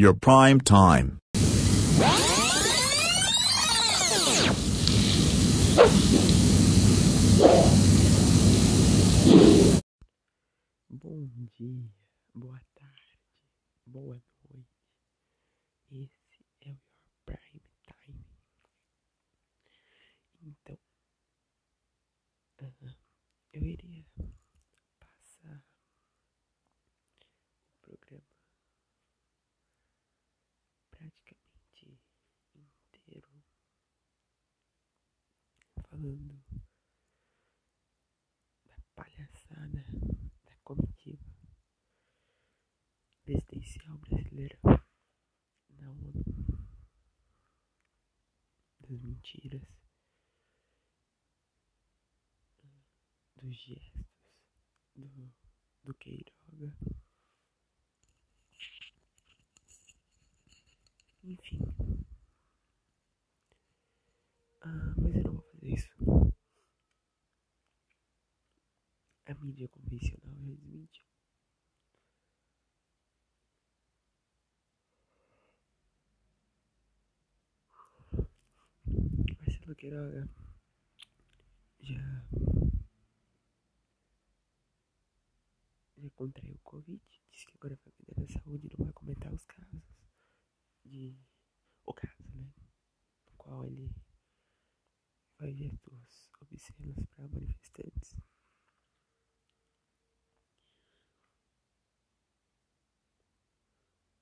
Your prime time. Bom dia, boa tarde, boa noite. Esse é o Your Prime Time. Então, ah, eu iria falando. Da palhaçada da comitiva presidencial brasileira. Na ONU, das mentiras, dos gestos. Do, do Queiroga. Enfim. Ah, mas eu não vou fazer isso. A mídia convencional já desmentiu. Marcelo Queiroga já já contraiu o Covid, disse que agora vai cuidar da saúde não vai comentar os casos de o caso, né? No qual ele faz gestos obscenos para manifestantes.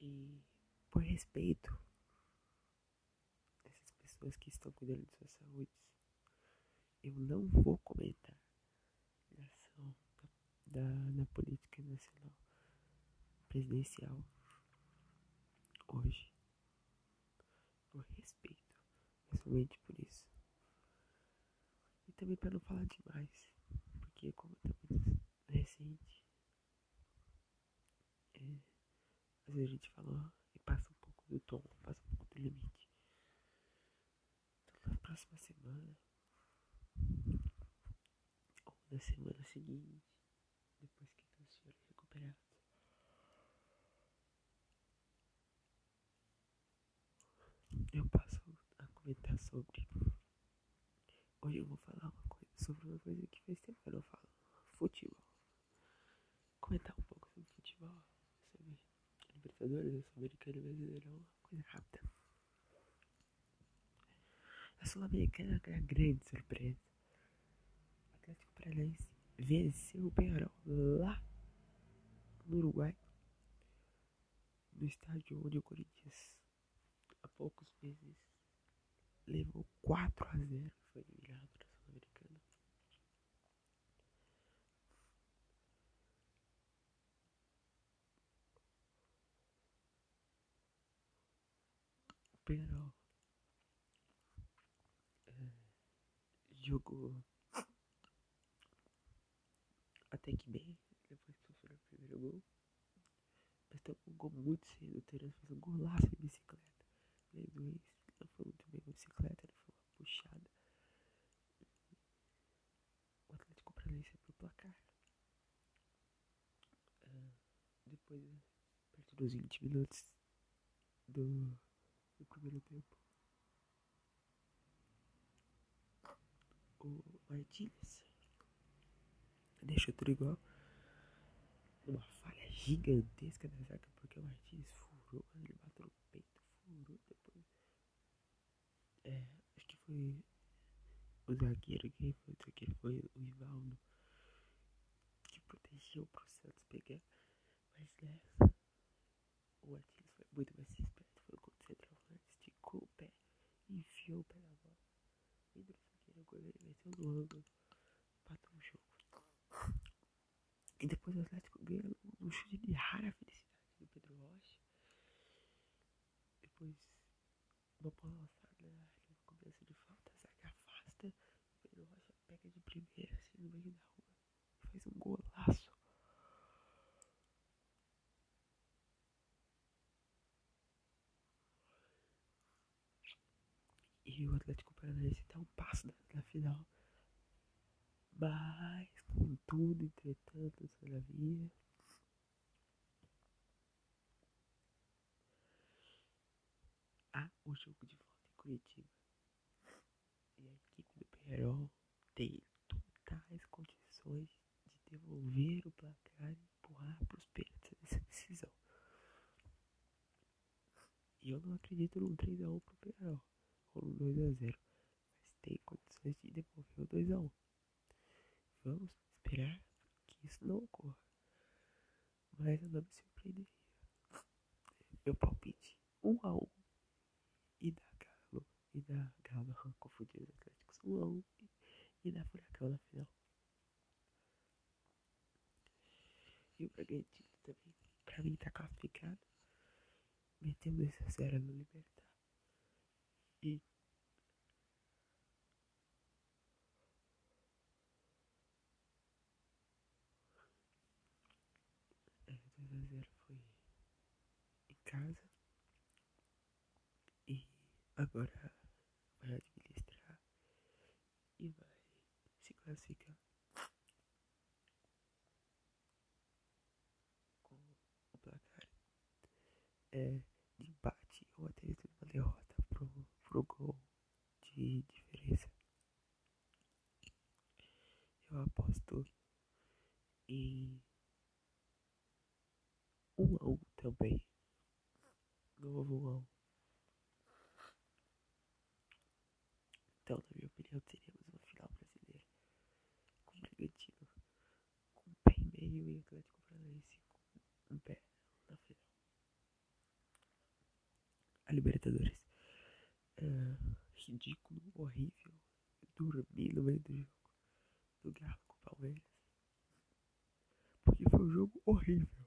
E por respeito dessas pessoas que estão cuidando de suas saúdes, eu não vou comentar a ação da, da, na política nacional presidencial hoje. Por respeito, somente por isso. E também para não falar demais, porque como tá muito recente, é, às vezes a gente fala e passa um pouco do tom, passa um pouco limite. Então na próxima semana, ou na semana seguinte, depois que todos estiverem recuperados, eu passo a comentar sobre. Hoje eu vou falar uma coisa sobre uma coisa que faz tempo que eu não falo. Futebol. Comentar um pouco sobre futebol, Libertadores, eu sou americano e brasileirão, uma coisa rápida. A Sul-Americana é a grande surpresa. O Atlético Paranaense venceu o Penharol lá no Uruguai, no estádio onde o Corinthians há poucos meses levou 4 a 0 e foi eliminado na Sul-Americana. O Penharol é, jogou até que bem, depois que sofreu o primeiro gol. Mas tomou um gol muito cedo, o Terence fez um golaço de bicicleta. Lei do ex, não foi muito bem a bicicleta, ele foi uma puxada. O Atlético Paranaense abriu o placar. Ah, depois, perto dos 20 minutos do, do primeiro tempo, o Martínez deixou tudo igual. Uma falha gigantesca da zaga, porque o Martins furou, ele bateu no peito, furou depois. É, acho que foi o zagueiro, quem foi o zagueiro? Foi o Ivaldo, que protegeu pro Santos pegar. Mas nessa, o Martins foi muito mais esperto, foi contra o centroavante, esticou o pé, enfiou o pé na bola. Entrou o zagueiro, o goleiro meteu no ângulo, empatou o jogo. E depois o Atlético ganha um chute de rara felicidade do Pedro Rocha. Depois uma bola lançada no começo de falta, zaga afasta. O Pedro Rocha pega de primeira assim no meio da rua. Faz um golaço. E o Atlético Paranaense dá um passo na, na final. Mas, contudo, entretanto, todavia, disputar o jogo de volta em Curitiba. E a equipe do Penharol tem totais condições de devolver o placar e empurrar para os pênaltis nessa decisão. E eu não acredito num 3x1 pro Penharol, ou num 2x0, mas tem condições de devolver o 2x1. Vamos esperar que isso não ocorra. Mas eu não me surpreenderia. Meu palpite 1x1 e da Galo, e da Galo, confundi os Atléticos, 1x1 e da Furacão na final. E o Bragantino também, pra mim, tá classificado. Meteu 2x0 no Libertar. E 2x0 foi em casa. E agora vai administrar e vai se classificar com o placar é, pé tá final. A Libertadores. É, ridículo, horrível. Dormi no meio do jogo. Do Galo com o Palmeiras. Porque foi um jogo horrível.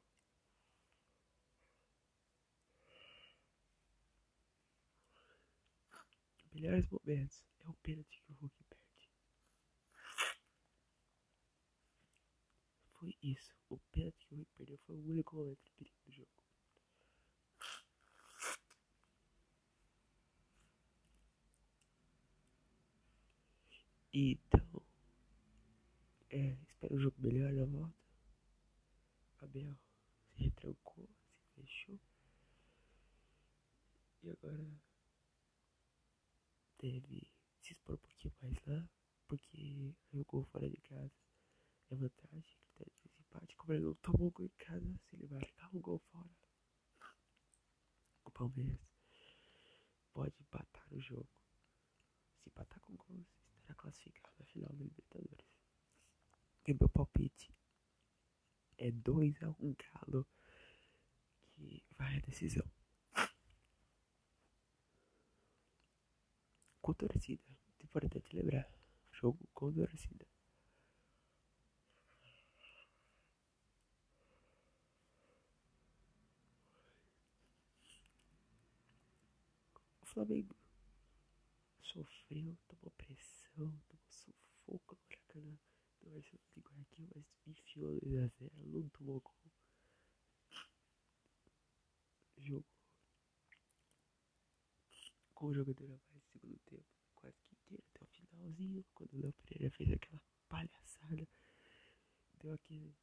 Melhores momentos é o pênalti que o Hulk perde. Foi isso. O pênalti que o Hulk perdeu foi o único momento de perigo do jogo. Então, é, espero um jogo melhor na volta. Abel se retrancou, se fechou. E agora deve se expor um pouquinho mais lá, porque jogou fora de casa. É vantagem, Como ele não tomou gol em casa, se ele marcar um gol fora, o Palmeiras pode empatar o jogo. Se empatar com gols, estará classificado na final da Libertadores. E meu palpite é 2x1 um Galo que vai à decisão. Com torcida, importante lembrar. Jogo com torcida. Flamengo sofreu, tomou pressão, tomou sufoco no Maracanã do Arsenal de Guayaquil, mas enfiou 2x0, não tomou gol. Jogo com o jogador a mais no segundo tempo, quase que inteiro, até o finalzinho, quando o Léo Pereira fez aquela palhaçada, deu aquele.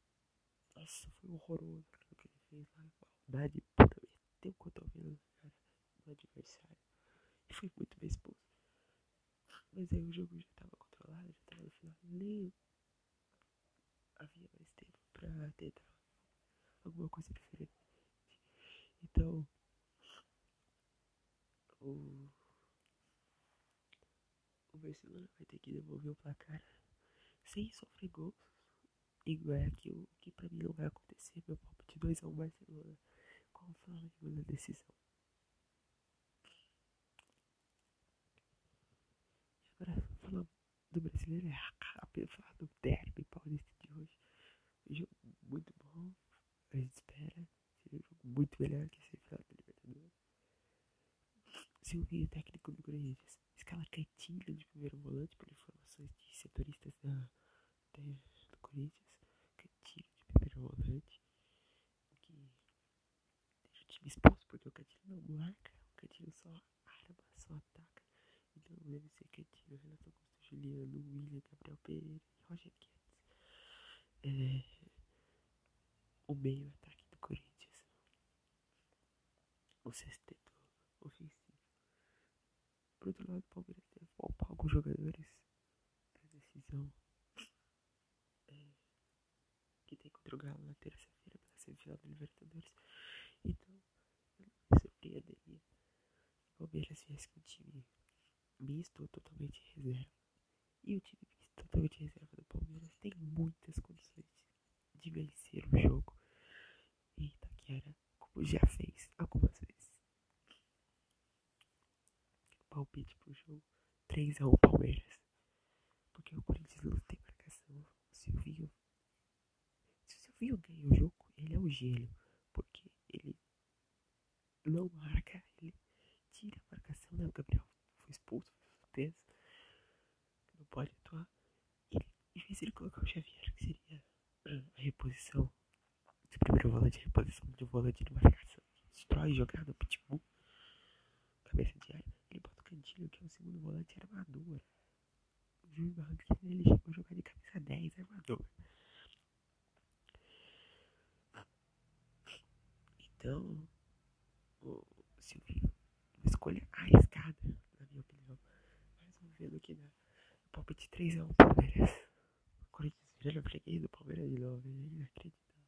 Nossa, foi horroroso aquilo que ele fez lá, maldade puta, meteu o cotovelo no cara, no adversário, e foi muito bem expulso. Mas aí o jogo já estava controlado, já estava no final, nem havia mais tempo pra tentar alguma coisa diferente. Então, o, o Barcelona vai ter que devolver o placar sem sofrer gols. Igual é aquilo que pra mim não vai acontecer. Meu palpite 2x1 Barcelona com o Flamengo decisão. E agora, falar do brasileiro é falar do derby paulista de hoje. Um jogo muito bom. A gente espera. Seria um jogo muito melhor que esse final da Libertadores. Silvinho, técnico do Corinthians, escala Caetinho de primeiro volante por informações de setoristas da, da, do Corinthians. Caetinho de primeiro volante. Que deixa o time exposto porque o Caetinho não marca. O Caetinho só arma, só ataca. Ser Caetinho, Renato Augusto, Juliano, William, Gabriel Pereira e Roger Guedes. É, o meio ataque do Corinthians. O sexteto ofensivo. Por outro lado, o Palmeiras deve poupar alguns jogadores pra decisão é, que tem contra o Galo na terça-feira pela semifinal da Libertadores. Então, eu não me surpreenderia se o Palmeiras viesse com um time misto ou totalmente reserva. E o time misto totalmente reserva do Palmeiras tem muitas condições de vencer o jogo em Itaquera, como já fez algumas vezes. Palpite pro jogo 3x1 Palmeiras. Porque o Corinthians não tem marcação. O Silvinho. Se o Silvinho ganha o jogo, ele é um gênio. Porque ele não marca, ele tira a marcação, né? O Gabriel foi expulso, foi suspenso. Não pode atuar. E em vez de ele colocar o Xavier, que seria a reposição do primeiro volante, a reposição de um volante de marcação, destrói jogar no pitbull, cabeça de área, ele bota o cantilho, que é o segundo volante armador. O Júlio Barranquilla, ele chegou a jogar de camisa 10, armador. Então, o Silvinho, uma escolha arriscada, na minha opinião. Mas vamos ver no que dá. O palpite 3 é o Palmeiras. O Corinthians virando freguês do Palmeiras de novo. É inacreditável.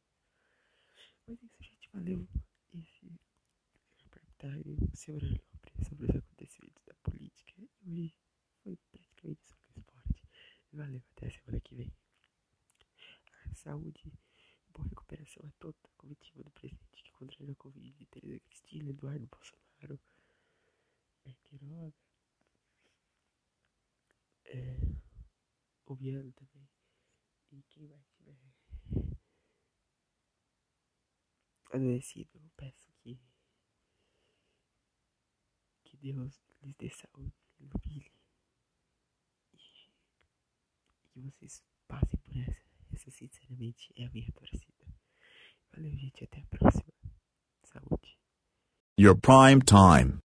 Mas é isso, gente. Valeu. Esse reportagem sobre sobre os acontecimentos da política. E hoje foi praticamente sobre esporte. Valeu. Até a semana que vem. A saúde boa recuperação a toda a comitiva do presidente que contraiu a Covid, Tereza Cristina, Eduardo Bolsonaro, é, Queiroga, é, o Viano também, e quem mais tiver adoecido, eu peço que que Deus lhes dê saúde, ilumine e, que vocês passem por essa. Essa, sinceramente, é a minha torcida. Valeu, gente. Até a próxima. Saúde. Your prime time.